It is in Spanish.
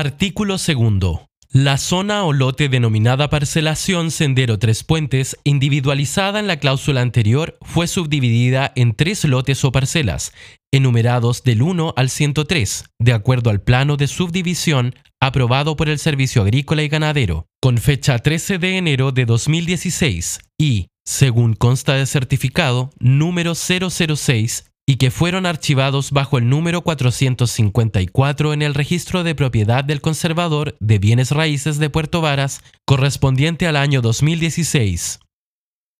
Artículo segundo. La zona o lote denominada parcelación Sendero Tres Puentes, individualizada en la cláusula anterior, fue subdividida en tres lotes o parcelas, enumerados del 1 al 103, de acuerdo al plano de subdivisión aprobado por el Servicio Agrícola y Ganadero, con fecha 13 de enero de 2016 y, según consta de certificado número 006 y que fueron archivados bajo el número 454 en el registro de propiedad del conservador de bienes raíces de Puerto Varas correspondiente al año 2016.